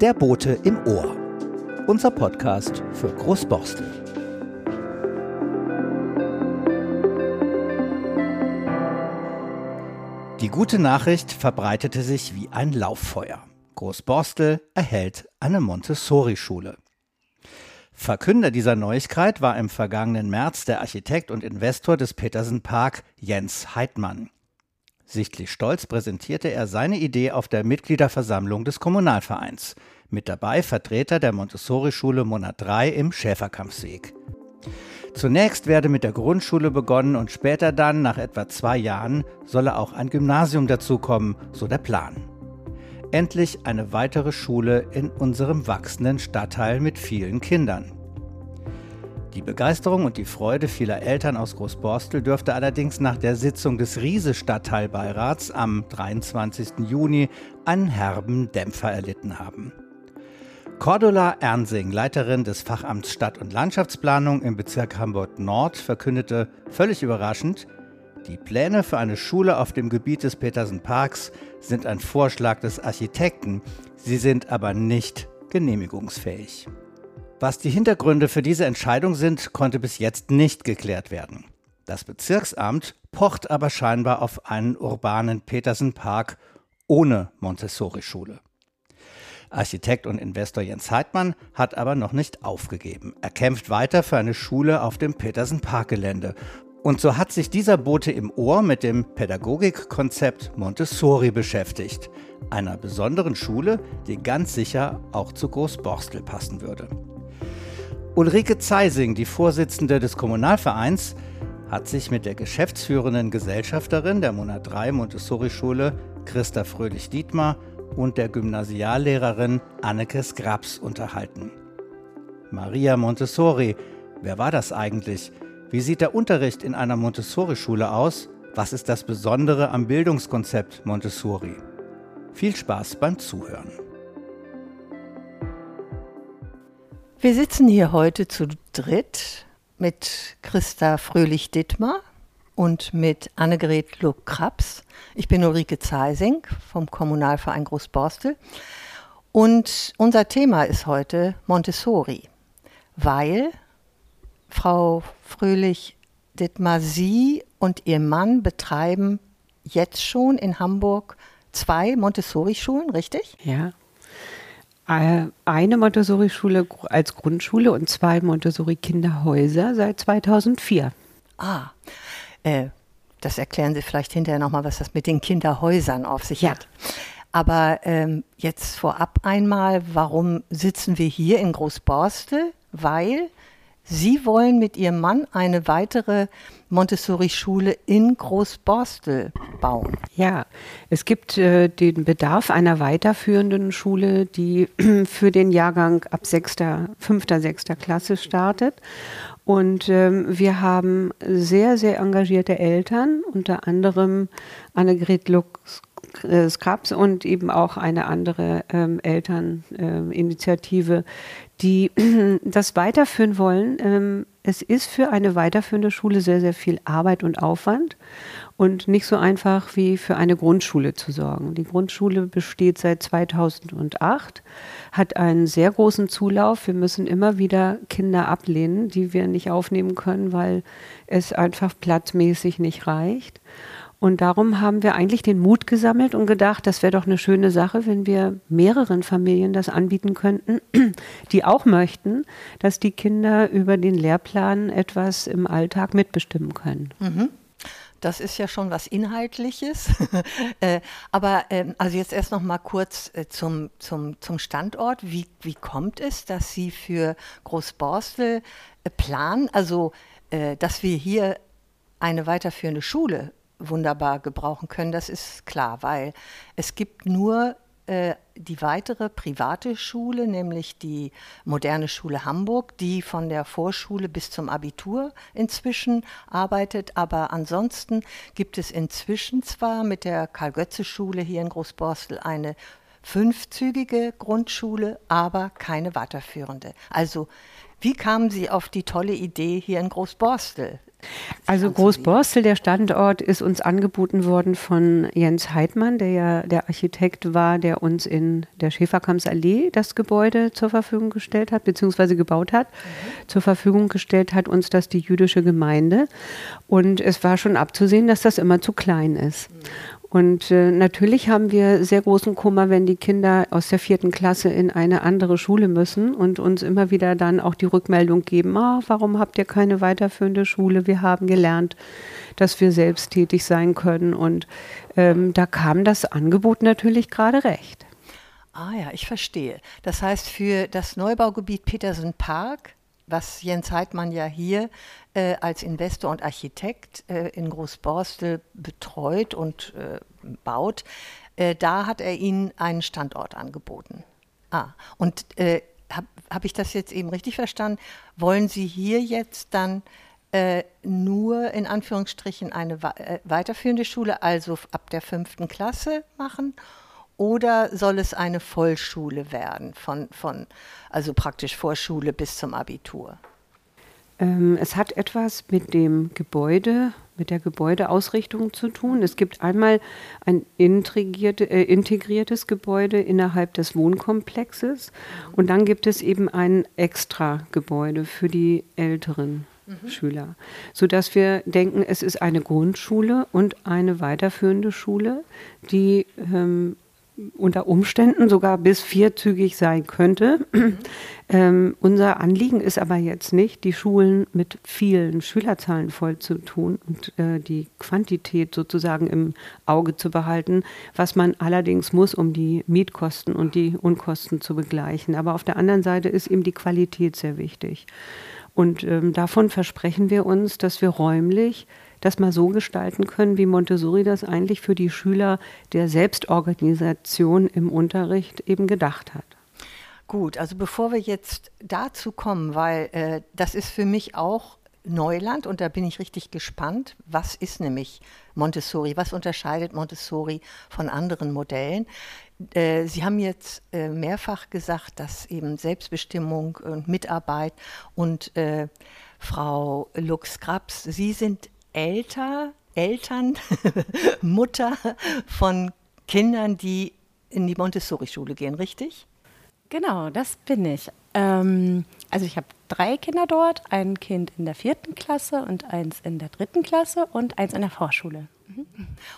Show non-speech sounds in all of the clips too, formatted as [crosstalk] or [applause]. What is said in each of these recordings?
Der Bote im Ohr. Unser Podcast für Großborstel. Die gute Nachricht verbreitete sich wie ein Lauffeuer. Großborstel erhält eine Montessori-Schule. Verkünder dieser Neuigkeit war im vergangenen März der Architekt und Investor des Petersen Park Jens Heidmann. Sichtlich stolz präsentierte er seine Idee auf der Mitgliederversammlung des Kommunalvereins. Mit dabei Vertreter der Montessori-Schule Monat 3 im Schäferkampfsweg. Zunächst werde mit der Grundschule begonnen und später dann, nach etwa zwei Jahren, solle auch ein Gymnasium dazukommen, so der Plan. Endlich eine weitere Schule in unserem wachsenden Stadtteil mit vielen Kindern. Die Begeisterung und die Freude vieler Eltern aus Großborstel dürfte allerdings nach der Sitzung des Riese Stadtteilbeirats am 23. Juni einen herben Dämpfer erlitten haben. Cordula Ernsing, Leiterin des Fachamts Stadt- und Landschaftsplanung im Bezirk Hamburg Nord, verkündete völlig überraschend, die Pläne für eine Schule auf dem Gebiet des Petersen Parks sind ein Vorschlag des Architekten, sie sind aber nicht genehmigungsfähig. Was die Hintergründe für diese Entscheidung sind, konnte bis jetzt nicht geklärt werden. Das Bezirksamt pocht aber scheinbar auf einen urbanen Petersen Park ohne Montessori-Schule. Architekt und Investor Jens Heidmann hat aber noch nicht aufgegeben. Er kämpft weiter für eine Schule auf dem Petersen Parkgelände. Und so hat sich dieser Bote im Ohr mit dem Pädagogikkonzept Montessori beschäftigt. Einer besonderen Schule, die ganz sicher auch zu Großborstel passen würde. Ulrike Zeising, die Vorsitzende des Kommunalvereins, hat sich mit der geschäftsführenden Gesellschafterin der Monat 3 Montessori-Schule, Christa Fröhlich-Dietmar, und der Gymnasiallehrerin Anneke Skrabs unterhalten. Maria Montessori, wer war das eigentlich? Wie sieht der Unterricht in einer Montessori-Schule aus? Was ist das Besondere am Bildungskonzept Montessori? Viel Spaß beim Zuhören. Wir sitzen hier heute zu dritt mit Christa Fröhlich-Dittmar und mit Annegret Luck-Krabs. Ich bin Ulrike Zeising vom Kommunalverein Großborstel. Und unser Thema ist heute Montessori, weil Frau Fröhlich-Dittmar, Sie und Ihr Mann betreiben jetzt schon in Hamburg zwei Montessori-Schulen, richtig? Ja. Äh, eine Montessori-Schule als Grundschule und zwei Montessori-Kinderhäuser seit 2004. Ah, äh, das erklären Sie vielleicht hinterher nochmal, was das mit den Kinderhäusern auf sich ja. hat. Aber ähm, jetzt vorab einmal, warum sitzen wir hier in Großborstel? Weil Sie wollen mit Ihrem Mann eine weitere Montessori-Schule in Großborstel bauen. Ja, es gibt äh, den Bedarf einer weiterführenden Schule, die [clears throat] für den Jahrgang ab 6., 5., 6. Klasse startet. Und ähm, wir haben sehr, sehr engagierte Eltern, unter anderem Annegret Lux Scrubs und eben auch eine andere ähm, Elterninitiative, äh, die [clears throat] das weiterführen wollen. Ähm, es ist für eine weiterführende Schule sehr, sehr viel Arbeit und Aufwand und nicht so einfach wie für eine Grundschule zu sorgen. Die Grundschule besteht seit 2008, hat einen sehr großen Zulauf. Wir müssen immer wieder Kinder ablehnen, die wir nicht aufnehmen können, weil es einfach platzmäßig nicht reicht. Und darum haben wir eigentlich den Mut gesammelt und gedacht, das wäre doch eine schöne Sache, wenn wir mehreren Familien das anbieten könnten, [clears throat] die auch möchten, dass die Kinder über den Lehrplan etwas im Alltag mitbestimmen können. Mhm. Das ist ja schon was Inhaltliches. [laughs] äh, aber ähm, also jetzt erst noch mal kurz äh, zum, zum, zum Standort. Wie, wie kommt es, dass Sie für Großborstel äh, planen, also äh, dass wir hier eine weiterführende Schule wunderbar gebrauchen können, das ist klar, weil es gibt nur äh, die weitere private Schule, nämlich die Moderne Schule Hamburg, die von der Vorschule bis zum Abitur inzwischen arbeitet. Aber ansonsten gibt es inzwischen zwar mit der Karl-Götze-Schule hier in Großborstel eine fünfzügige Grundschule, aber keine weiterführende. Also wie kamen Sie auf die tolle Idee, hier in Großborstel Also Großborstel, der Standort, ist uns angeboten worden von Jens Heidmann, der ja der Architekt war, der uns in der Schäferkampsallee das Gebäude zur Verfügung gestellt hat, beziehungsweise gebaut hat. Mhm. Zur Verfügung gestellt hat uns das die jüdische Gemeinde. Und es war schon abzusehen, dass das immer zu klein ist. Mhm. Und äh, natürlich haben wir sehr großen Kummer, wenn die Kinder aus der vierten Klasse in eine andere Schule müssen und uns immer wieder dann auch die Rückmeldung geben, ah, warum habt ihr keine weiterführende Schule? Wir haben gelernt, dass wir selbst tätig sein können. Und ähm, da kam das Angebot natürlich gerade recht. Ah ja, ich verstehe. Das heißt, für das Neubaugebiet Petersen Park was Jens Heidmann ja hier äh, als Investor und Architekt äh, in Großborstel betreut und äh, baut, äh, da hat er Ihnen einen Standort angeboten. Ah, und äh, habe hab ich das jetzt eben richtig verstanden? Wollen Sie hier jetzt dann äh, nur in Anführungsstrichen eine weiterführende Schule, also ab der fünften Klasse machen? Oder soll es eine Vollschule werden, von, von, also praktisch Vorschule bis zum Abitur? Ähm, es hat etwas mit dem Gebäude, mit der Gebäudeausrichtung zu tun. Es gibt einmal ein integrierte, äh, integriertes Gebäude innerhalb des Wohnkomplexes und dann gibt es eben ein Extra-Gebäude für die älteren mhm. Schüler, sodass wir denken, es ist eine Grundschule und eine weiterführende Schule, die ähm, unter Umständen sogar bis vierzügig sein könnte. Mhm. Ähm, unser Anliegen ist aber jetzt nicht, die Schulen mit vielen Schülerzahlen voll zu tun und äh, die Quantität sozusagen im Auge zu behalten, was man allerdings muss, um die Mietkosten und die Unkosten zu begleichen. Aber auf der anderen Seite ist eben die Qualität sehr wichtig. Und ähm, davon versprechen wir uns, dass wir räumlich das mal so gestalten können, wie Montessori das eigentlich für die Schüler der Selbstorganisation im Unterricht eben gedacht hat. Gut, also bevor wir jetzt dazu kommen, weil äh, das ist für mich auch Neuland und da bin ich richtig gespannt. Was ist nämlich Montessori? Was unterscheidet Montessori von anderen Modellen? Äh, Sie haben jetzt äh, mehrfach gesagt, dass eben Selbstbestimmung und Mitarbeit und äh, Frau Lux Krabs, Sie sind älter, Eltern, [laughs] Mutter von Kindern, die in die Montessori-Schule gehen, richtig? Genau, das bin ich. Ähm, also ich habe drei Kinder dort, ein Kind in der vierten Klasse und eins in der dritten Klasse und eins in der Vorschule. Mhm.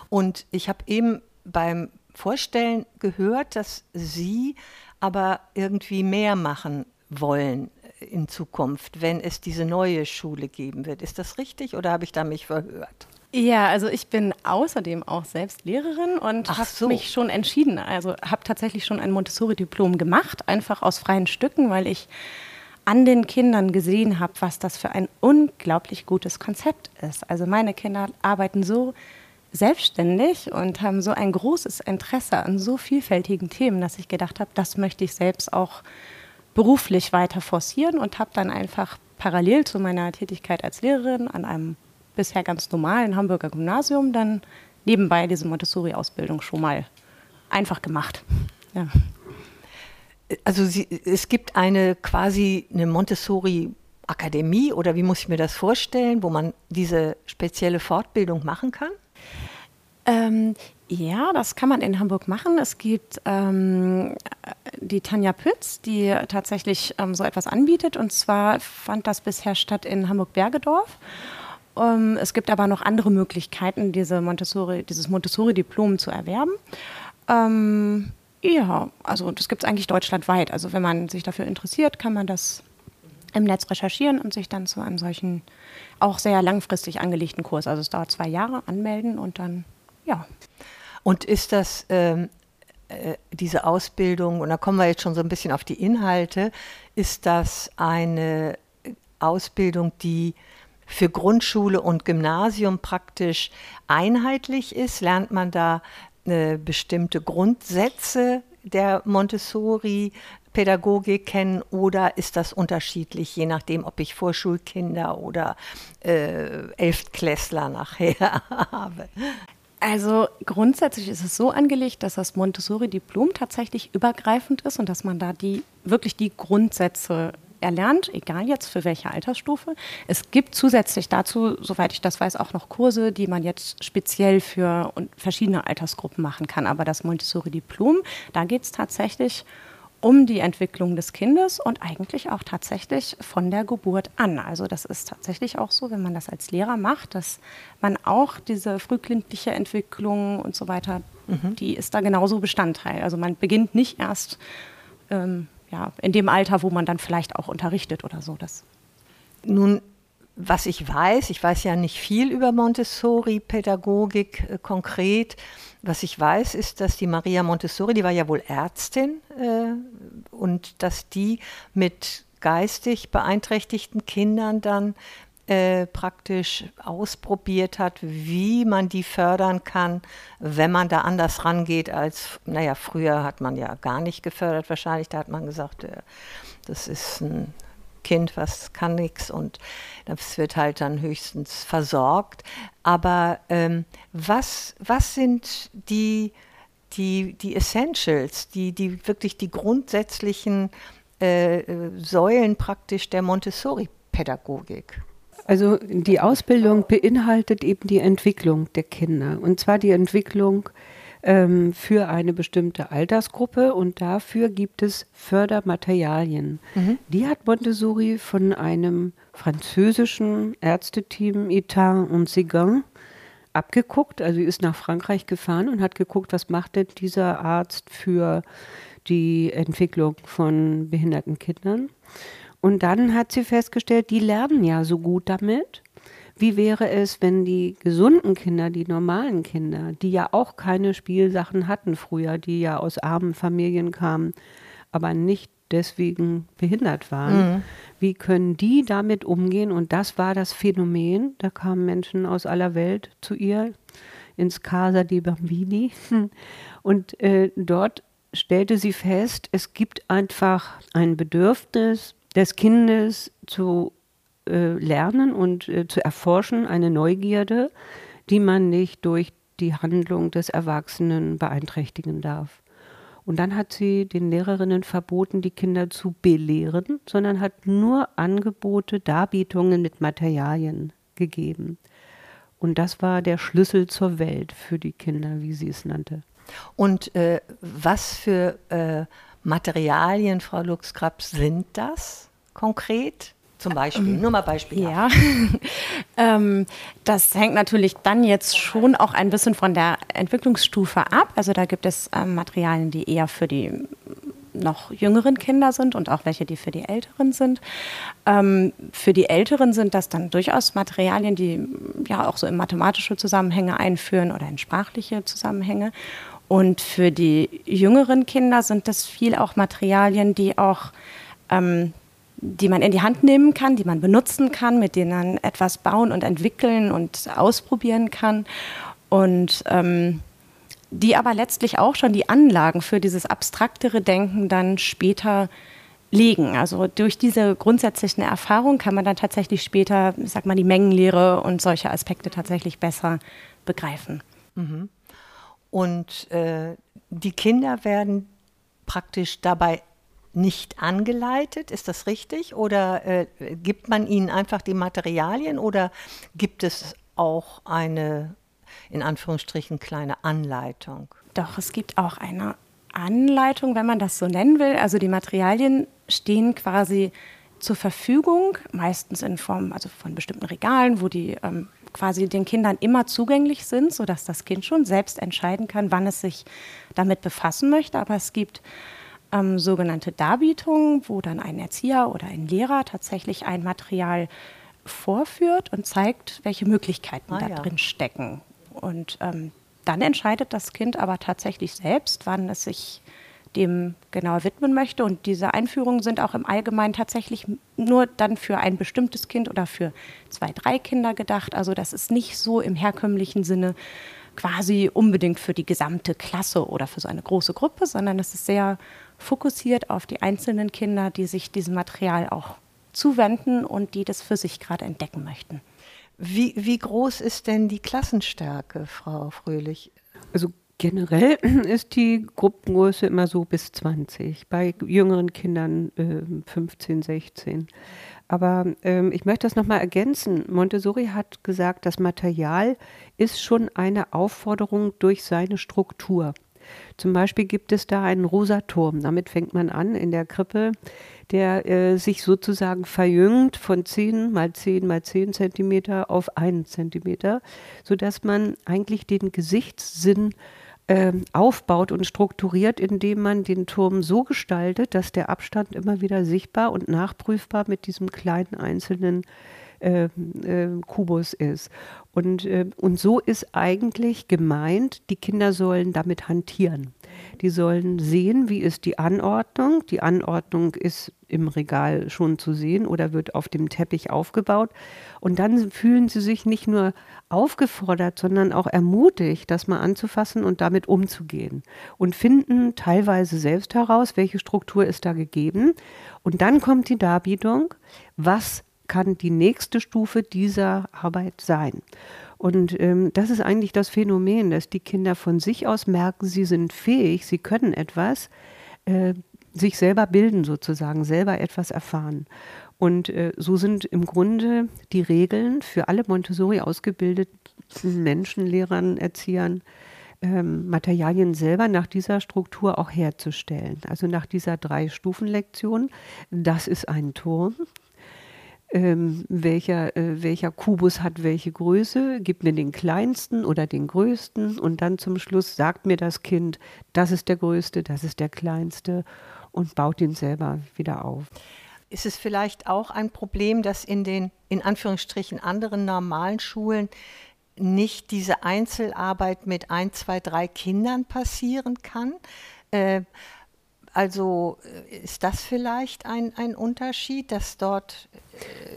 Und ich habe eben beim Vorstellen gehört, dass Sie aber irgendwie mehr machen wollen in Zukunft, wenn es diese neue Schule geben wird. Ist das richtig oder habe ich da mich verhört? Ja, also ich bin außerdem auch selbst Lehrerin und habe so. mich schon entschieden, also habe tatsächlich schon ein Montessori-Diplom gemacht, einfach aus freien Stücken, weil ich an den Kindern gesehen habe, was das für ein unglaublich gutes Konzept ist. Also meine Kinder arbeiten so selbstständig und haben so ein großes Interesse an so vielfältigen Themen, dass ich gedacht habe, das möchte ich selbst auch beruflich weiter forcieren und habe dann einfach parallel zu meiner Tätigkeit als Lehrerin an einem bisher ganz normalen Hamburger Gymnasium dann nebenbei diese Montessori-Ausbildung schon mal einfach gemacht. Ja. Also Sie, es gibt eine quasi eine Montessori-Akademie oder wie muss ich mir das vorstellen, wo man diese spezielle Fortbildung machen kann? Ähm, ja, das kann man in Hamburg machen. Es gibt ähm, die Tanja Pütz, die tatsächlich ähm, so etwas anbietet. Und zwar fand das bisher statt in Hamburg-Bergedorf. Ähm, es gibt aber noch andere Möglichkeiten, diese Montessori, dieses Montessori-Diplom zu erwerben. Ähm, ja, also das gibt es eigentlich deutschlandweit. Also wenn man sich dafür interessiert, kann man das im Netz recherchieren und sich dann zu einem solchen auch sehr langfristig angelegten Kurs, also es dauert zwei Jahre, anmelden und dann, ja. Und ist das ähm, äh, diese Ausbildung, und da kommen wir jetzt schon so ein bisschen auf die Inhalte, ist das eine Ausbildung, die für Grundschule und Gymnasium praktisch einheitlich ist? Lernt man da äh, bestimmte Grundsätze der Montessori Pädagogik kennen oder ist das unterschiedlich, je nachdem, ob ich Vorschulkinder oder äh, Elftklässler nachher [laughs] habe? Also grundsätzlich ist es so angelegt, dass das Montessori-Diplom tatsächlich übergreifend ist und dass man da die wirklich die Grundsätze erlernt, egal jetzt für welche Altersstufe. Es gibt zusätzlich dazu, soweit ich das weiß, auch noch Kurse, die man jetzt speziell für verschiedene Altersgruppen machen kann. Aber das Montessori-Diplom, da geht es tatsächlich um die Entwicklung des Kindes und eigentlich auch tatsächlich von der Geburt an. Also das ist tatsächlich auch so, wenn man das als Lehrer macht, dass man auch diese frühkindliche Entwicklung und so weiter, mhm. die ist da genauso Bestandteil. Also man beginnt nicht erst ähm, ja, in dem Alter, wo man dann vielleicht auch unterrichtet oder so. Das. Nun was ich weiß, ich weiß ja nicht viel über Montessori-Pädagogik äh, konkret. Was ich weiß, ist, dass die Maria Montessori, die war ja wohl Ärztin, äh, und dass die mit geistig beeinträchtigten Kindern dann äh, praktisch ausprobiert hat, wie man die fördern kann, wenn man da anders rangeht als, naja, früher hat man ja gar nicht gefördert wahrscheinlich, da hat man gesagt, äh, das ist ein Kind, was kann nichts und das wird halt dann höchstens versorgt. Aber ähm, was, was sind die, die, die Essentials, die, die wirklich die grundsätzlichen äh, Säulen praktisch der Montessori-Pädagogik? Also die Ausbildung beinhaltet eben die Entwicklung der Kinder und zwar die Entwicklung ähm, für eine bestimmte Altersgruppe und dafür gibt es Fördermaterialien. Mhm. Die hat Montessori von einem französischen Ärzteteam Etat und Séguin abgeguckt. Also sie ist nach Frankreich gefahren und hat geguckt, was macht denn dieser Arzt für die Entwicklung von behinderten Kindern. Und dann hat sie festgestellt, die lernen ja so gut damit. Wie wäre es, wenn die gesunden Kinder, die normalen Kinder, die ja auch keine Spielsachen hatten früher, die ja aus armen Familien kamen, aber nicht deswegen behindert waren, mhm. wie können die damit umgehen? Und das war das Phänomen. Da kamen Menschen aus aller Welt zu ihr ins Casa di Bambini. [laughs] Und äh, dort stellte sie fest, es gibt einfach ein Bedürfnis des Kindes zu äh, lernen und äh, zu erforschen, eine Neugierde, die man nicht durch die Handlung des Erwachsenen beeinträchtigen darf. Und dann hat sie den Lehrerinnen verboten, die Kinder zu belehren, sondern hat nur Angebote, Darbietungen mit Materialien gegeben. Und das war der Schlüssel zur Welt für die Kinder, wie sie es nannte. Und äh, was für äh, Materialien, Frau Lux-Krabs, sind das konkret? Zum Beispiel, ähm, nur mal Beispiel. Ja, [laughs] ähm, das hängt natürlich dann jetzt schon auch ein bisschen von der Entwicklungsstufe ab. Also da gibt es ähm, Materialien, die eher für die noch jüngeren Kinder sind und auch welche, die für die Älteren sind. Ähm, für die Älteren sind das dann durchaus Materialien, die ja auch so in mathematische Zusammenhänge einführen oder in sprachliche Zusammenhänge. Und für die jüngeren Kinder sind das viel auch Materialien, die auch ähm, die man in die Hand nehmen kann, die man benutzen kann, mit denen man etwas bauen und entwickeln und ausprobieren kann. Und ähm, die aber letztlich auch schon die Anlagen für dieses abstraktere Denken dann später legen. Also durch diese grundsätzlichen Erfahrungen kann man dann tatsächlich später, ich sag mal, die Mengenlehre und solche Aspekte tatsächlich besser begreifen. Mhm. Und äh, die Kinder werden praktisch dabei nicht angeleitet, ist das richtig? Oder äh, gibt man ihnen einfach die Materialien oder gibt es auch eine, in Anführungsstrichen, kleine Anleitung? Doch, es gibt auch eine Anleitung, wenn man das so nennen will. Also die Materialien stehen quasi zur Verfügung, meistens in Form also von bestimmten Regalen, wo die ähm, quasi den Kindern immer zugänglich sind, sodass das Kind schon selbst entscheiden kann, wann es sich damit befassen möchte. Aber es gibt ähm, sogenannte Darbietungen, wo dann ein Erzieher oder ein Lehrer tatsächlich ein Material vorführt und zeigt, welche Möglichkeiten ah, da ja. drin stecken. Und ähm, dann entscheidet das Kind aber tatsächlich selbst, wann es sich dem genauer widmen möchte. Und diese Einführungen sind auch im Allgemeinen tatsächlich nur dann für ein bestimmtes Kind oder für zwei, drei Kinder gedacht. Also das ist nicht so im herkömmlichen Sinne quasi unbedingt für die gesamte Klasse oder für so eine große Gruppe, sondern es ist sehr fokussiert auf die einzelnen Kinder, die sich diesem Material auch zuwenden und die das für sich gerade entdecken möchten. Wie, wie groß ist denn die Klassenstärke, Frau Fröhlich? Also Generell [clears throat] ist die Gruppengröße immer so bis 20, bei jüngeren Kindern äh, 15, 16. Aber ähm, ich möchte das nochmal ergänzen. Montessori hat gesagt, das Material ist schon eine Aufforderung durch seine Struktur. Zum Beispiel gibt es da einen rosa Turm. Damit fängt man an in der Krippe, der äh, sich sozusagen verjüngt von 10 mal 10 mal 10 Zentimeter auf 1 Zentimeter, sodass man eigentlich den Gesichtssinn äh, aufbaut und strukturiert, indem man den Turm so gestaltet, dass der Abstand immer wieder sichtbar und nachprüfbar mit diesem kleinen einzelnen äh, äh, Kubus ist. Und, äh, und so ist eigentlich gemeint, die Kinder sollen damit hantieren. Die sollen sehen, wie ist die Anordnung. Die Anordnung ist im Regal schon zu sehen oder wird auf dem Teppich aufgebaut. Und dann fühlen sie sich nicht nur aufgefordert, sondern auch ermutigt, das mal anzufassen und damit umzugehen. Und finden teilweise selbst heraus, welche Struktur ist da gegeben. Und dann kommt die Darbietung, was kann die nächste Stufe dieser Arbeit sein. Und ähm, das ist eigentlich das Phänomen, dass die Kinder von sich aus merken, sie sind fähig, sie können etwas, äh, sich selber bilden sozusagen, selber etwas erfahren. Und äh, so sind im Grunde die Regeln für alle Montessori ausgebildeten Menschen, Lehrern, Erziehern, ähm, Materialien selber nach dieser Struktur auch herzustellen. Also nach dieser Drei-Stufen-Lektion. Das ist ein Turm, ähm, welcher, äh, welcher Kubus hat welche Größe, gib mir den kleinsten oder den größten und dann zum Schluss sagt mir das Kind, das ist der größte, das ist der kleinste und baut ihn selber wieder auf. Ist es vielleicht auch ein Problem, dass in den in Anführungsstrichen anderen normalen Schulen nicht diese Einzelarbeit mit ein, zwei, drei Kindern passieren kann? Äh, also äh, ist das vielleicht ein, ein Unterschied, dass dort,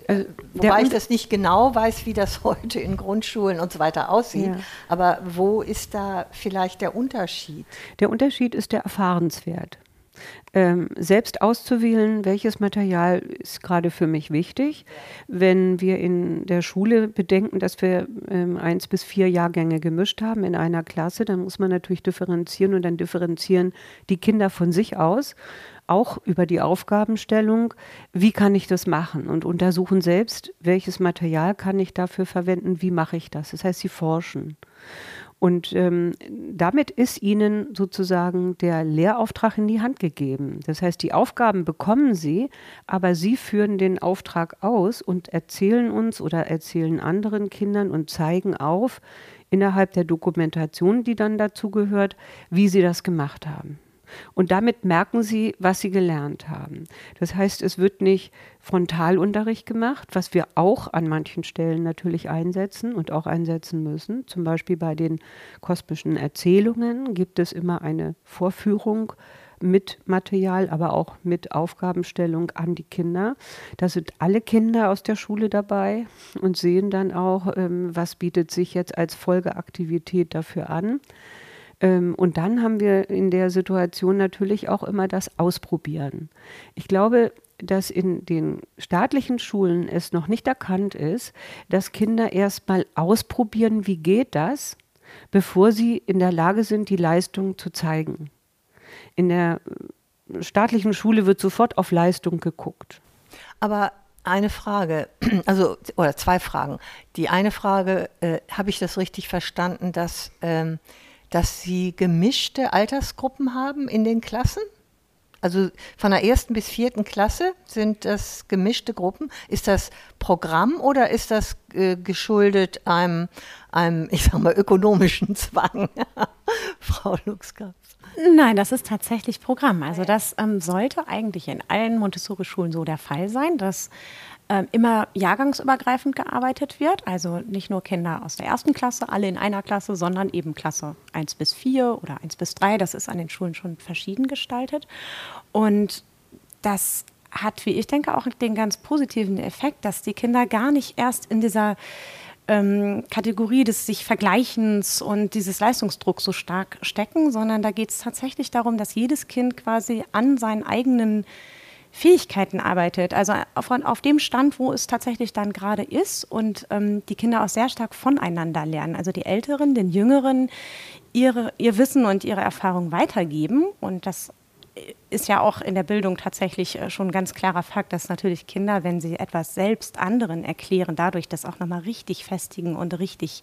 äh, also wobei ich das nicht genau weiß, wie das [laughs] heute in Grundschulen und so weiter aussieht, ja. aber wo ist da vielleicht der Unterschied? Der Unterschied ist der Erfahrenswert ähm, selbst auszuwählen, welches Material ist gerade für mich wichtig. Wenn wir in der Schule bedenken, dass wir ähm, eins bis vier Jahrgänge gemischt haben in einer Klasse, dann muss man natürlich differenzieren und dann differenzieren die Kinder von sich aus auch über die Aufgabenstellung, wie kann ich das machen und untersuchen selbst, welches Material kann ich dafür verwenden, wie mache ich das. Das heißt, sie forschen. Und ähm, damit ist ihnen sozusagen der Lehrauftrag in die Hand gegeben. Das heißt, die Aufgaben bekommen sie, aber sie führen den Auftrag aus und erzählen uns oder erzählen anderen Kindern und zeigen auf innerhalb der Dokumentation, die dann dazu gehört, wie sie das gemacht haben. Und damit merken sie, was sie gelernt haben. Das heißt, es wird nicht Frontalunterricht gemacht, was wir auch an manchen Stellen natürlich einsetzen und auch einsetzen müssen. Zum Beispiel bei den kosmischen Erzählungen gibt es immer eine Vorführung mit Material, aber auch mit Aufgabenstellung an die Kinder. Da sind alle Kinder aus der Schule dabei und sehen dann auch, ähm, was bietet sich jetzt als Folgeaktivität dafür an. Ähm, und dann haben wir in der Situation natürlich auch immer das Ausprobieren. Ich glaube, dass in den staatlichen Schulen es noch nicht erkannt ist, dass Kinder erst mal ausprobieren, wie geht das, bevor sie in der Lage sind, die Leistung zu zeigen. In der staatlichen Schule wird sofort auf Leistung geguckt. Aber eine Frage, [clears throat] also oder zwei Fragen. Die eine Frage, äh, habe ich das richtig verstanden, dass ähm, dass Sie gemischte Altersgruppen haben in den Klassen? Also von der ersten bis vierten Klasse sind das gemischte Gruppen. Ist das Programm oder ist das äh, geschuldet einem, einem, ich sag mal, ökonomischen [laughs] Zwang, [laughs] Frau Luxkaps? Nein, das ist tatsächlich Programm. Also das ähm, sollte eigentlich in allen Montessori-Schulen so der Fall sein, dass immer jahrgangsübergreifend gearbeitet wird. Also nicht nur Kinder aus der ersten Klasse, alle in einer Klasse, sondern eben Klasse 1 bis 4 oder 1 bis 3. Das ist an den Schulen schon verschieden gestaltet. Und das hat, wie ich denke, auch den ganz positiven Effekt, dass die Kinder gar nicht erst in dieser ähm, Kategorie des sich Vergleichens und dieses Leistungsdrucks so stark stecken, sondern da geht es tatsächlich darum, dass jedes Kind quasi an seinen eigenen Fähigkeiten arbeitet, also von, auf dem Stand, wo es tatsächlich dann gerade ist und ähm, die Kinder auch sehr stark voneinander lernen. Also die Älteren, den Jüngeren ihre, ihr Wissen und ihre Erfahrung weitergeben und das ist ja auch in der Bildung tatsächlich äh, schon ein ganz klarer Fakt, dass natürlich Kinder, wenn sie etwas selbst anderen erklären, dadurch das auch nochmal richtig festigen und richtig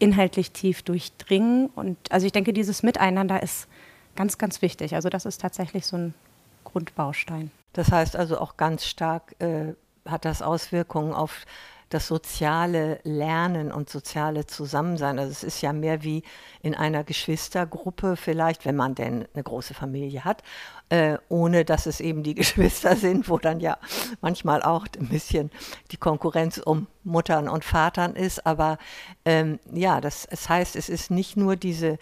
inhaltlich tief durchdringen. Und also ich denke, dieses Miteinander ist ganz, ganz wichtig. Also das ist tatsächlich so ein Grundbaustein. Das heißt also auch ganz stark äh, hat das Auswirkungen auf das soziale Lernen und soziale Zusammensein. Also es ist ja mehr wie in einer Geschwistergruppe vielleicht, wenn man denn eine große Familie hat, äh, ohne dass es eben die [laughs] Geschwister sind, wo dann ja manchmal auch ein bisschen die Konkurrenz um Muttern und Vatern ist. Aber ähm, ja, das, das heißt, es ist nicht nur diese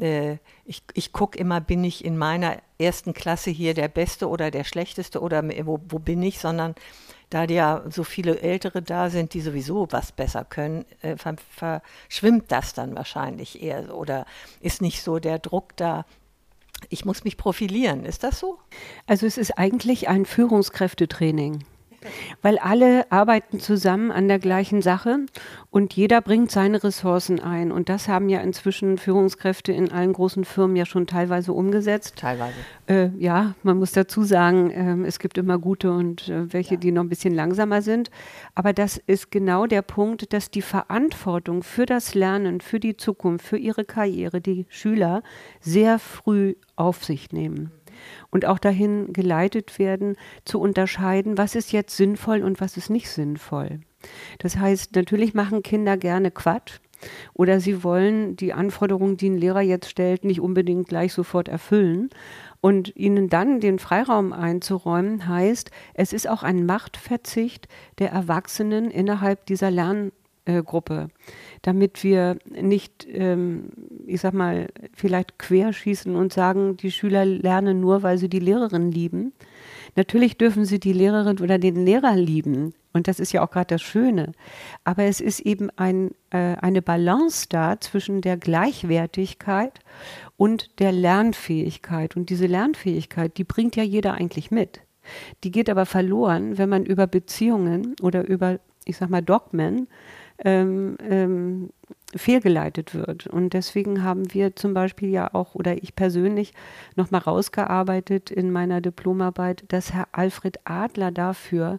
äh, ich, ich gucke immer, bin ich in meiner ersten Klasse hier der Beste oder der Schlechteste oder wo, wo bin ich, sondern da ja so viele Ältere da sind, die sowieso was besser können, äh, verschwimmt das dann wahrscheinlich eher oder ist nicht so der Druck da. Ich muss mich profilieren. Ist das so? Also es ist eigentlich ein Führungskräftetraining weil alle arbeiten zusammen an der gleichen Sache und jeder bringt seine Ressourcen ein. Und das haben ja inzwischen Führungskräfte in allen großen Firmen ja schon teilweise umgesetzt. Teilweise. Äh, ja, man muss dazu sagen, äh, es gibt immer gute und äh, welche, ja. die noch ein bisschen langsamer sind. Aber das ist genau der Punkt, dass die Verantwortung für das Lernen, für die Zukunft, für ihre Karriere, die Schüler sehr früh auf sich nehmen und auch dahin geleitet werden, zu unterscheiden, was ist jetzt sinnvoll und was ist nicht sinnvoll. Das heißt, natürlich machen Kinder gerne Quatsch. Oder sie wollen die Anforderungen, die ein Lehrer jetzt stellt, nicht unbedingt gleich sofort erfüllen. Und ihnen dann den Freiraum einzuräumen, heißt, es ist auch ein Machtverzicht der Erwachsenen innerhalb dieser Lerngruppe damit wir nicht, ähm, ich sag mal, vielleicht querschießen und sagen, die Schüler lernen nur, weil sie die Lehrerin lieben. Natürlich dürfen sie die Lehrerin oder den Lehrer lieben. Und das ist ja auch gerade das Schöne. Aber es ist eben ein, äh, eine Balance da zwischen der Gleichwertigkeit und der Lernfähigkeit. Und diese Lernfähigkeit, die bringt ja jeder eigentlich mit. Die geht aber verloren, wenn man über Beziehungen oder über, ich sag mal, Dogmen ähm, ähm, fehlgeleitet wird. Und deswegen haben wir zum Beispiel ja auch, oder ich persönlich, nochmal rausgearbeitet in meiner Diplomarbeit, dass Herr Alfred Adler dafür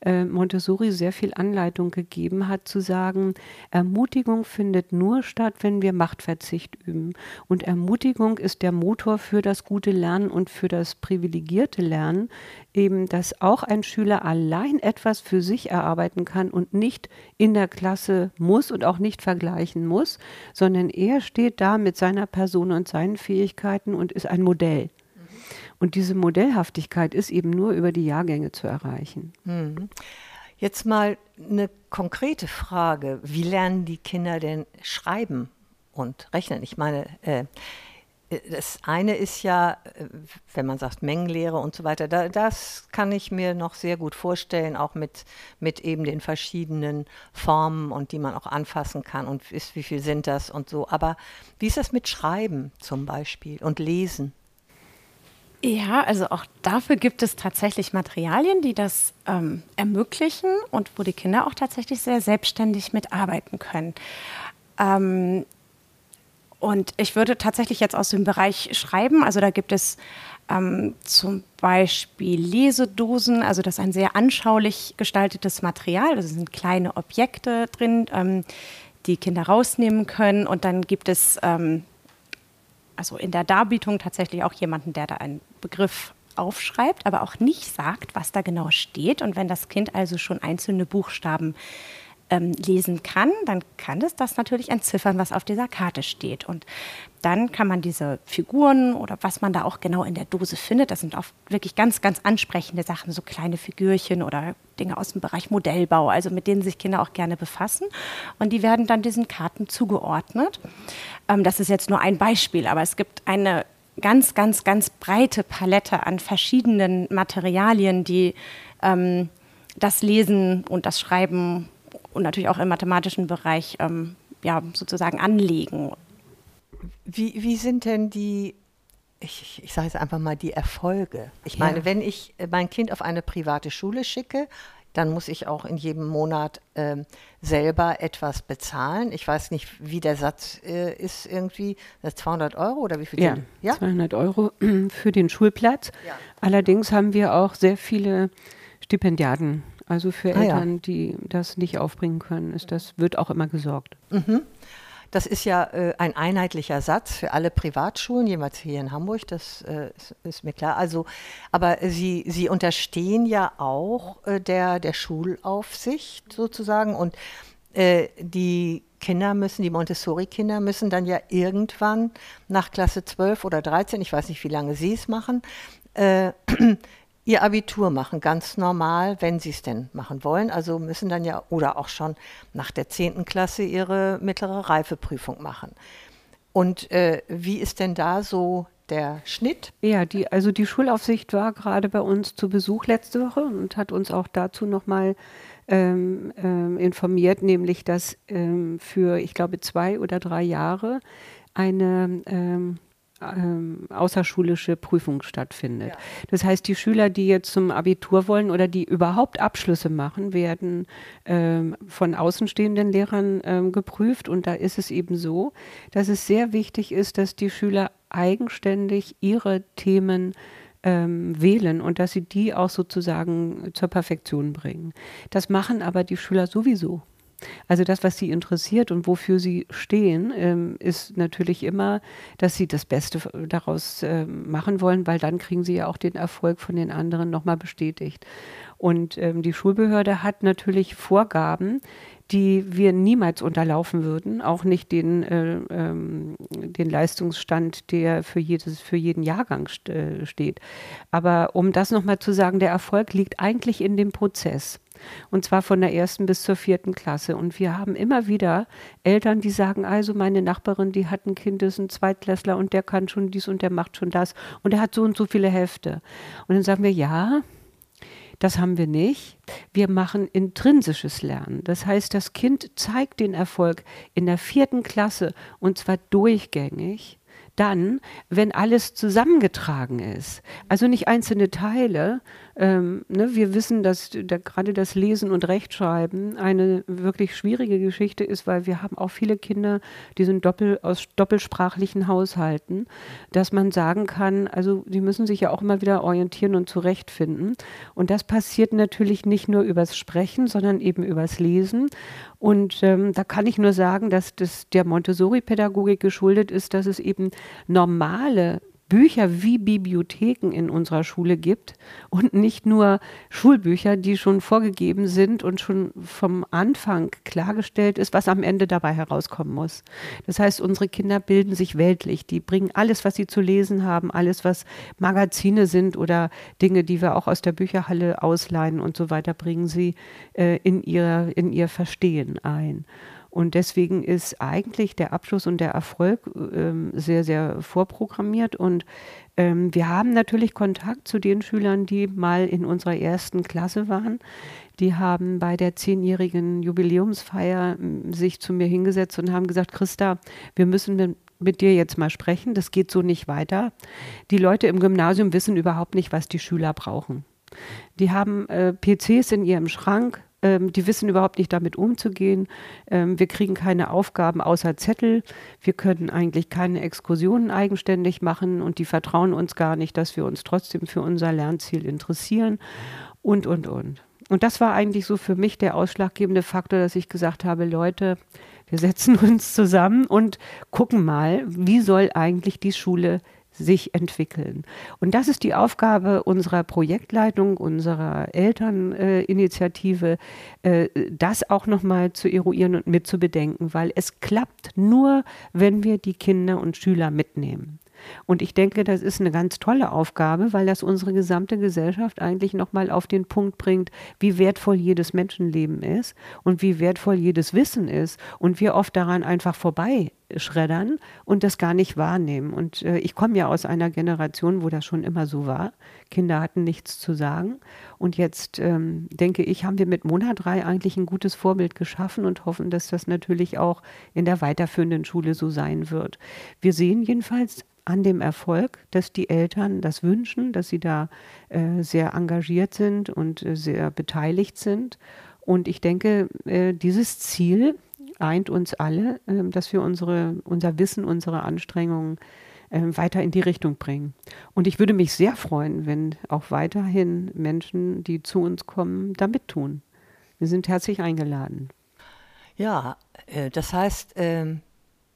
äh, Montessori sehr viel Anleitung gegeben hat, zu sagen, Ermutigung findet nur statt, wenn wir Machtverzicht üben. Und Ermutigung ist der Motor für das gute Lernen und für das privilegierte Lernen, eben, dass auch ein Schüler allein etwas für sich erarbeiten kann und nicht in der Klasse muss und auch nicht vergleichen muss, sondern er steht da mit seiner Person und seinen Fähigkeiten und ist ein Modell. Und diese Modellhaftigkeit ist eben nur über die Jahrgänge zu erreichen. Mhm. Jetzt mal eine konkrete Frage. Wie lernen die Kinder denn schreiben und rechnen? Ich meine, äh, das eine ist ja, äh, wenn man sagt Mengenlehre und so weiter, da, das kann ich mir noch sehr gut vorstellen, auch mit, mit eben den verschiedenen Formen und die man auch anfassen kann und ist, wie viel sind das und so. Aber wie ist das mit Schreiben zum Beispiel und Lesen? Ja, also auch dafür gibt es tatsächlich Materialien, die das ähm, ermöglichen und wo die Kinder auch tatsächlich sehr selbstständig mitarbeiten können. Ähm, und ich würde tatsächlich jetzt aus dem Bereich Schreiben, also da gibt es ähm, zum Beispiel Lesedosen, also das ist ein sehr anschaulich gestaltetes Material, also sind kleine Objekte drin, ähm, die Kinder rausnehmen können. Und dann gibt es ähm, also in der Darbietung tatsächlich auch jemanden, der da einen Begriff aufschreibt, aber auch nicht sagt, was da genau steht. Und wenn das Kind also schon einzelne Buchstaben ähm, lesen kann, dann kann es das natürlich entziffern, was auf dieser Karte steht. Und dann kann man diese Figuren oder was man da auch genau in der Dose findet, das sind auch wirklich ganz, ganz ansprechende Sachen, so kleine Figürchen oder Dinge aus dem Bereich Modellbau, also mit denen sich Kinder auch gerne befassen. Und die werden dann diesen Karten zugeordnet. Ähm, das ist jetzt nur ein Beispiel, aber es gibt eine ganz, ganz, ganz breite Palette an verschiedenen Materialien, die ähm, das Lesen und das Schreiben und natürlich auch im mathematischen Bereich ähm, ja, sozusagen anlegen. Wie, wie sind denn die ich, ich sage jetzt einfach mal die Erfolge. Ich meine, ja. wenn ich mein Kind auf eine private Schule schicke, dann muss ich auch in jedem Monat äh, selber etwas bezahlen. Ich weiß nicht, wie der Satz äh, ist irgendwie, das 200 Euro oder wie viel? Ja, ja? 200 Euro [clears throat] für den Schulplatz. Ja. Allerdings haben wir auch sehr viele Stipendiaten, also für ah, Eltern, ja. die das nicht aufbringen können. Ist das wird auch immer gesorgt. Mhm. Das ist ja äh, ein einheitlicher Satz für alle Privatschulen, jemals hier in Hamburg, das äh, ist, ist, mir klar. Also, aber Sie, Sie unterstehen ja auch äh, der, der Schulaufsicht sozusagen und äh, die Kinder müssen, die Montessori-Kinder müssen dann ja irgendwann nach Klasse 12 oder 13, ich weiß nicht, wie lange Sie es machen, äh, ihr Abitur machen, ganz normal, wenn sie es denn machen wollen. Also müssen dann ja oder auch schon nach der 10. Klasse ihre mittlere Reifeprüfung machen. Und äh, wie ist denn da so der Schnitt? Ja, die, also die Schulaufsicht war gerade bei uns zu Besuch letzte Woche und hat uns auch dazu nochmal ähm, ähm, informiert, nämlich dass ähm, für, ich glaube, zwei oder drei Jahre eine ähm, außerschulische Prüfung stattfindet. Ja. Das heißt, die Schüler, die jetzt zum Abitur wollen oder die überhaupt Abschlüsse machen, werden ähm, von außenstehenden Lehrern ähm, geprüft. Und da ist es eben so, dass es sehr wichtig ist, dass die Schüler eigenständig ihre Themen ähm, wählen und dass sie die auch sozusagen zur Perfektion bringen. Das machen aber die Schüler sowieso. Also das, was sie interessiert und wofür sie stehen, ähm, ist natürlich immer, dass sie das Beste daraus äh, machen wollen, weil dann kriegen sie ja auch den Erfolg von den anderen nochmal bestätigt. Und ähm, die Schulbehörde hat natürlich Vorgaben, die wir niemals unterlaufen würden, auch nicht den, äh, ähm, den Leistungsstand, der für, jedes, für jeden Jahrgang st äh, steht. Aber um das nochmal zu sagen, der Erfolg liegt eigentlich in dem Prozess. Und zwar von der ersten bis zur vierten Klasse. Und wir haben immer wieder Eltern, die sagen, also meine Nachbarin, die hat ein Kind, das ist ein Zweitklässler und der kann schon dies und der macht schon das und der hat so und so viele Hefte. Und dann sagen wir, ja, das haben wir nicht. Wir machen intrinsisches Lernen. Das heißt, das Kind zeigt den Erfolg in der vierten Klasse und zwar durchgängig dann, wenn alles zusammengetragen ist. Also nicht einzelne Teile. Ähm, ne, wir wissen, dass da gerade das Lesen und Rechtschreiben eine wirklich schwierige Geschichte ist, weil wir haben auch viele Kinder, die sind doppel, aus doppelsprachlichen Haushalten, dass man sagen kann, also die müssen sich ja auch immer wieder orientieren und zurechtfinden. Und das passiert natürlich nicht nur übers Sprechen, sondern eben übers Lesen. Und ähm, da kann ich nur sagen, dass das der Montessori-Pädagogik geschuldet ist, dass es eben normale Bücher wie Bibliotheken in unserer Schule gibt und nicht nur Schulbücher, die schon vorgegeben sind und schon vom Anfang klargestellt ist, was am Ende dabei herauskommen muss. Das heißt, unsere Kinder bilden sich weltlich. Die bringen alles, was sie zu lesen haben, alles, was Magazine sind oder Dinge, die wir auch aus der Bücherhalle ausleihen und so weiter, bringen sie äh, in, ihr, in ihr Verstehen ein. Und deswegen ist eigentlich der Abschluss und der Erfolg ähm, sehr, sehr vorprogrammiert. Und ähm, wir haben natürlich Kontakt zu den Schülern, die mal in unserer ersten Klasse waren. Die haben bei der zehnjährigen Jubiläumsfeier äh, sich zu mir hingesetzt und haben gesagt, Christa, wir müssen mit, mit dir jetzt mal sprechen. Das geht so nicht weiter. Die Leute im Gymnasium wissen überhaupt nicht, was die Schüler brauchen. Die haben äh, PCs in ihrem Schrank, ähm, die wissen überhaupt nicht damit umzugehen. Ähm, wir kriegen keine Aufgaben außer Zettel. Wir können eigentlich keine Exkursionen eigenständig machen und die vertrauen uns gar nicht, dass wir uns trotzdem für unser Lernziel interessieren und, und, und. Und das war eigentlich so für mich der ausschlaggebende Faktor, dass ich gesagt habe, Leute, wir setzen [laughs] uns zusammen und gucken mal, wie soll eigentlich die Schule sich entwickeln. Und das ist die Aufgabe unserer Projektleitung, unserer Elterninitiative, äh, das auch nochmal zu eruieren und mitzubedenken, weil es klappt nur, wenn wir die Kinder und Schüler mitnehmen. Und ich denke, das ist eine ganz tolle Aufgabe, weil das unsere gesamte Gesellschaft eigentlich nochmal auf den Punkt bringt, wie wertvoll jedes Menschenleben ist und wie wertvoll jedes Wissen ist und wir oft daran einfach vorbei schreddern und das gar nicht wahrnehmen. Und äh, ich komme ja aus einer Generation, wo das schon immer so war. Kinder hatten nichts zu sagen. Und jetzt ähm, denke ich, haben wir mit Monat 3 eigentlich ein gutes Vorbild geschaffen und hoffen, dass das natürlich auch in der weiterführenden Schule so sein wird. Wir sehen jedenfalls an dem Erfolg, dass die Eltern das wünschen, dass sie da äh, sehr engagiert sind und äh, sehr beteiligt sind. Und ich denke, äh, dieses Ziel eint uns alle, ähm, dass wir unsere, unser Wissen, unsere Anstrengungen ähm, weiter in die Richtung bringen. Und ich würde mich sehr freuen, wenn auch weiterhin Menschen, die zu uns kommen, da mittun. Wir sind herzlich eingeladen. Ja, äh, das heißt, ähm,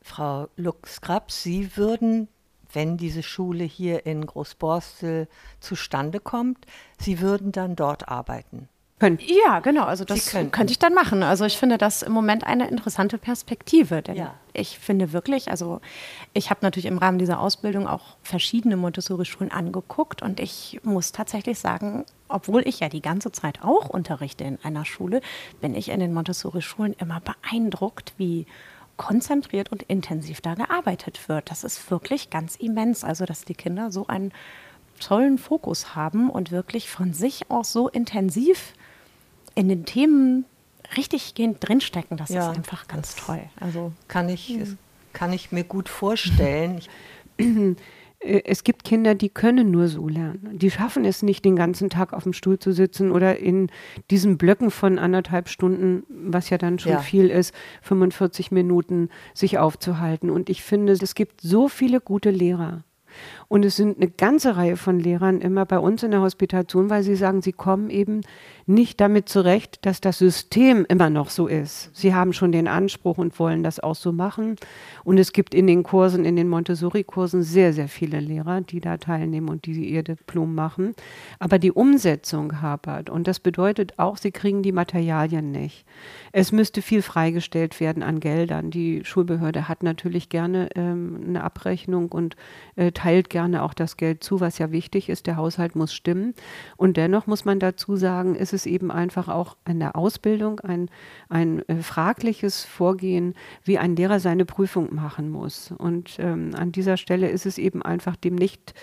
Frau Lux-Krabs, Sie würden, wenn diese Schule hier in Großborstel zustande kommt, Sie würden dann dort arbeiten. Können. Ja, genau. Also das könnte ich dann machen. Also ich finde das im Moment eine interessante Perspektive. Denn ja. ich finde wirklich, also ich habe natürlich im Rahmen dieser Ausbildung auch verschiedene Montessori-Schulen angeguckt und ich muss tatsächlich sagen, obwohl ich ja die ganze Zeit auch unterrichte in einer Schule, bin ich in den Montessori-Schulen immer beeindruckt, wie konzentriert und intensiv da gearbeitet wird. Das ist wirklich ganz immens. Also dass die Kinder so einen tollen Fokus haben und wirklich von sich aus so intensiv in den Themen richtig drinstecken, das ja, ist einfach ganz toll. Also kann ich, hm. kann ich mir gut vorstellen. Äh, es gibt Kinder, die können nur so lernen. Die schaffen es nicht, den ganzen Tag auf dem Stuhl zu sitzen oder in diesen Blöcken von anderthalb Stunden, was ja dann schon ja. viel ist, 45 Minuten sich aufzuhalten. Und ich finde, es gibt so viele gute Lehrer. Und es sind eine ganze Reihe von Lehrern immer bei uns in der Hospitation, weil sie sagen, sie kommen eben nicht damit zurecht, dass das System immer noch so ist. Sie haben schon den Anspruch und wollen das auch so machen. Und es gibt in den Kursen, in den Montessori-Kursen sehr, sehr viele Lehrer, die da teilnehmen und die ihr Diplom machen. Aber die Umsetzung hapert. Und das bedeutet auch, sie kriegen die Materialien nicht. Es müsste viel freigestellt werden an Geldern. Die Schulbehörde hat natürlich gerne ähm, eine Abrechnung und äh, teilt gerne auch das Geld zu, was ja wichtig ist. Der Haushalt muss stimmen. Und dennoch muss man dazu sagen, ist es eben einfach auch in der Ausbildung ein, ein äh, fragliches Vorgehen, wie ein Lehrer seine Prüfung machen muss. Und ähm, an dieser Stelle ist es eben einfach dem nicht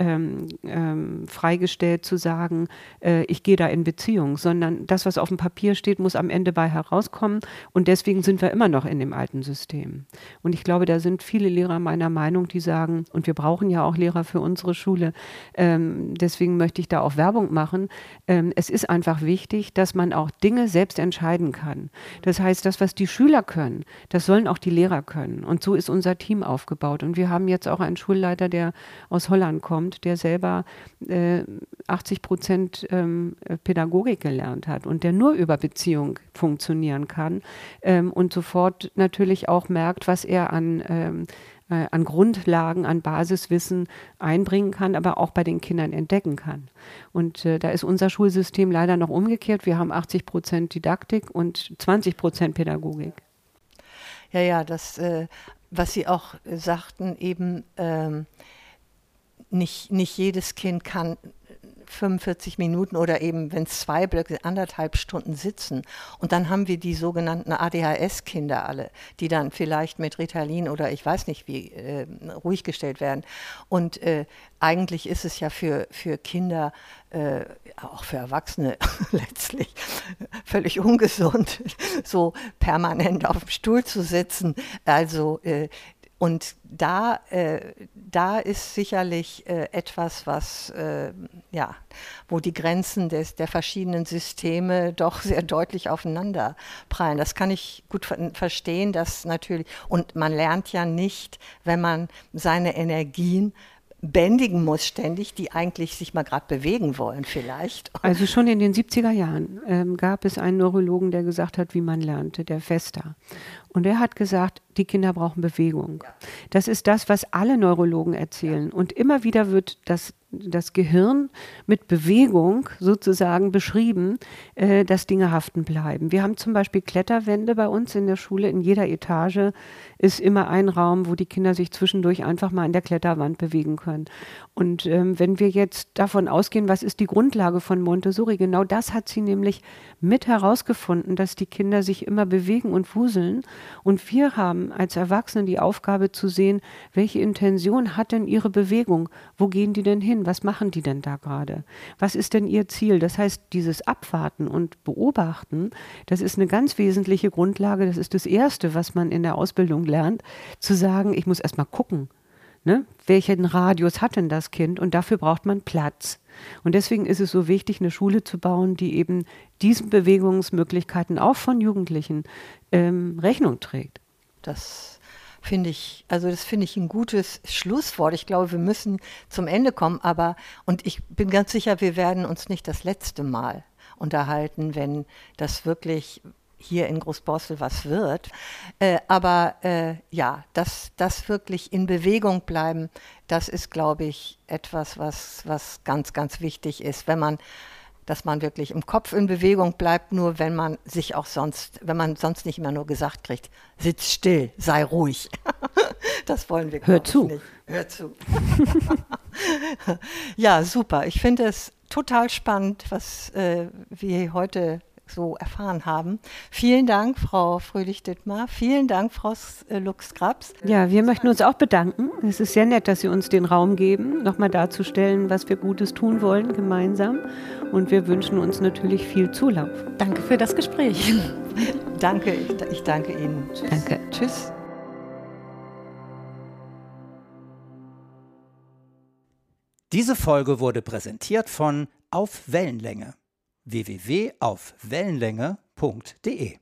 ähm, ähm, freigestellt zu sagen, äh, ich gehe da in Beziehung, sondern das, was auf dem Papier steht, muss am Ende bei herauskommen. Und deswegen sind wir immer noch in dem alten System. Und ich glaube, da sind viele Lehrer meiner Meinung, die sagen, und wir brauchen ja auch Lehrer für unsere Schule, ähm, deswegen möchte ich da auch Werbung machen. Ähm, es ist einfach wichtig, dass man auch Dinge selbst entscheiden kann. Das heißt, das, was die Schüler können, das sollen auch die Lehrer können. Und so ist unser Team aufgebaut. Und wir haben jetzt auch einen Schulleiter, der aus Holland kommt kommt, der selber äh, 80 Prozent ähm, Pädagogik gelernt hat und der nur über Beziehung funktionieren kann ähm, und sofort natürlich auch merkt, was er an ähm, äh, an Grundlagen, an Basiswissen einbringen kann, aber auch bei den Kindern entdecken kann. Und äh, da ist unser Schulsystem leider noch umgekehrt. Wir haben 80 Prozent Didaktik und 20 Prozent Pädagogik. Ja, ja, das, äh, was Sie auch sagten, eben ähm, nicht, nicht jedes Kind kann 45 Minuten oder eben, wenn es zwei Blöcke, anderthalb Stunden sitzen. Und dann haben wir die sogenannten ADHS-Kinder alle, die dann vielleicht mit Ritalin oder ich weiß nicht wie äh, ruhig gestellt werden. Und äh, eigentlich ist es ja für, für Kinder, äh, auch für Erwachsene [laughs] letztlich, völlig ungesund, [laughs] so permanent auf dem Stuhl zu sitzen. Also äh, und da, äh, da ist sicherlich äh, etwas, was, äh, ja, wo die Grenzen des, der verschiedenen Systeme doch [laughs] sehr deutlich aufeinander prallen. Das kann ich gut ver verstehen, dass natürlich, und man lernt ja nicht, wenn man seine Energien bändigen muss ständig, die eigentlich sich mal gerade bewegen wollen vielleicht. [laughs] Also schon in den 70er Jahren ähm, gab es einen Neurologen, der gesagt hat, wie man lernte, der Fester. Und er hat gesagt, die Kinder brauchen Bewegung. Das ist das, was alle Neurologen erzählen. Und immer wieder wird das, das Gehirn mit Bewegung sozusagen beschrieben, äh, dass Dinge haften bleiben. Wir haben zum Beispiel Kletterwände bei uns in der Schule. In jeder Etage ist immer ein Raum, wo die Kinder sich zwischendurch einfach mal an der Kletterwand bewegen können. Und ähm, wenn wir jetzt davon ausgehen, was ist die Grundlage von Montessori, genau das hat sie nämlich mit herausgefunden, dass die Kinder sich immer bewegen und wuseln. Und wir haben als Erwachsene die Aufgabe zu sehen, welche Intention hat denn ihre Bewegung? Wo gehen die denn hin? Was machen die denn da gerade? Was ist denn ihr Ziel? Das heißt, dieses Abwarten und Beobachten, das ist eine ganz wesentliche Grundlage. Das ist das Erste, was man in der Ausbildung lernt, zu sagen, ich muss erst mal gucken Ne? Welchen Radius hat denn das Kind? Und dafür braucht man Platz. Und deswegen ist es so wichtig, eine Schule zu bauen, die eben diesen Bewegungsmöglichkeiten auch von Jugendlichen ähm, Rechnung trägt. Das finde ich, also das finde ich ein gutes Schlusswort. Ich glaube, wir müssen zum Ende kommen, aber und ich bin ganz sicher, wir werden uns nicht das letzte Mal unterhalten, wenn das wirklich hier in Großborstel was wird. Äh, aber äh, ja, das, das wirklich in Bewegung bleiben, das ist, glaube ich, etwas, was, was ganz, ganz wichtig ist, wenn man dass man wirklich im Kopf in Bewegung bleibt, nur wenn man sich auch sonst, wenn man sonst nicht immer nur gesagt kriegt, sitz still, sei ruhig. [laughs] das wollen wir Hör zu. nicht. Hör zu. [laughs] ja, super. Ich finde es total spannend, was äh, wir heute so erfahren haben. Vielen Dank, Frau Fröhlich-Dittmar. Vielen Dank, Frau äh, Lux-Krabs. Ja, wir möchten uns auch bedanken. Es ist sehr nett, dass Sie uns den Raum geben, nochmal darzustellen, was wir Gutes tun wollen gemeinsam. Und wir wünschen uns natürlich viel Zulauf. Danke für das Gespräch. [laughs] danke, ich, ich danke Ihnen. Tschüss. Danke. Tschüss. Diese Folge wurde präsentiert von Auf Wellenlänge www.aufwellenlänge.de